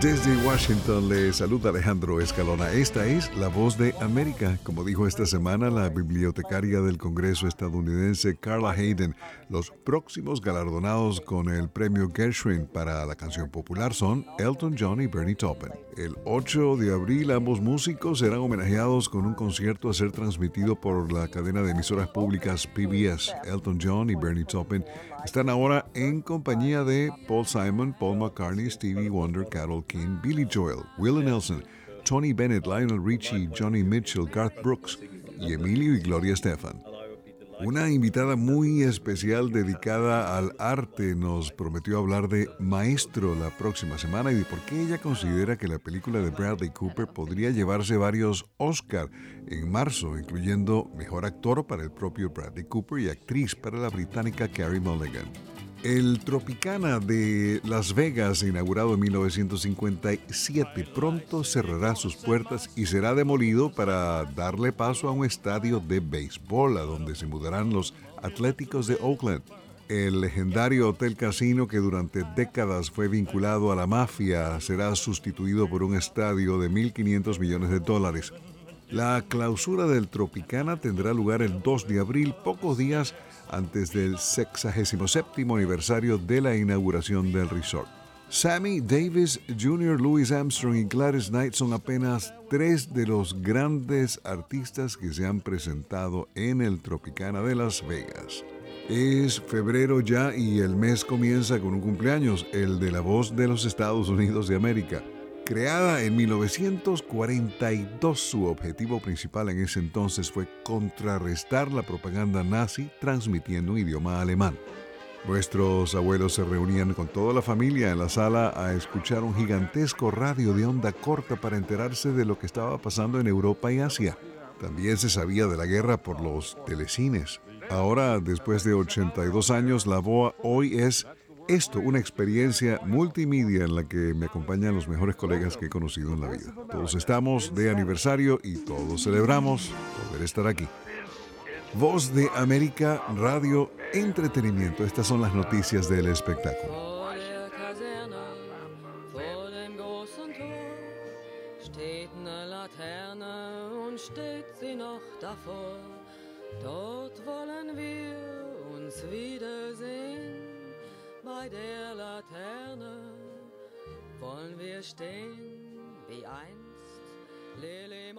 Desde Washington le saluda Alejandro Escalona. Esta es La Voz de América. Como dijo esta semana la bibliotecaria del Congreso estadounidense Carla Hayden, los próximos galardonados con el premio Gershwin para la canción popular son Elton John y Bernie Taupin. El 8 de abril ambos músicos serán homenajeados con un concierto a ser transmitido por la cadena de emisoras públicas PBS. Elton John y Bernie Taupin están ahora en compañía de Paul Simon, Paul McCartney, Stevie Wonder, Carol Billy Joel, Willie Nelson, Tony Bennett, Lionel Richie, Johnny Mitchell, Garth Brooks y Emilio y Gloria Estefan. Una invitada muy especial dedicada al arte nos prometió hablar de Maestro la próxima semana y de por qué ella considera que la película de Bradley Cooper podría llevarse varios Oscar en marzo, incluyendo Mejor Actor para el propio Bradley Cooper y Actriz para la británica Carrie Mulligan. El Tropicana de Las Vegas, inaugurado en 1957, pronto cerrará sus puertas y será demolido para darle paso a un estadio de béisbol, a donde se mudarán los Atléticos de Oakland. El legendario Hotel Casino, que durante décadas fue vinculado a la mafia, será sustituido por un estadio de 1.500 millones de dólares. La clausura del Tropicana tendrá lugar el 2 de abril, pocos días antes del 67 aniversario de la inauguración del resort. Sammy Davis Jr., Louis Armstrong y Gladys Knight son apenas tres de los grandes artistas que se han presentado en el Tropicana de Las Vegas. Es febrero ya y el mes comienza con un cumpleaños, el de la voz de los Estados Unidos de América. Creada en 1942, su objetivo principal en ese entonces fue contrarrestar la propaganda nazi transmitiendo un idioma alemán. Nuestros abuelos se reunían con toda la familia en la sala a escuchar un gigantesco radio de onda corta para enterarse de lo que estaba pasando en Europa y Asia. También se sabía de la guerra por los telecines. Ahora, después de 82 años, la BOA hoy es esto, una experiencia multimedia en la que me acompañan los mejores colegas que he conocido en la vida. Todos estamos de aniversario y todos celebramos poder estar aquí. Voz de América, Radio, entretenimiento. Estas son las noticias del espectáculo. Bei der Laterne. Wollen wir stehen wie einst Lili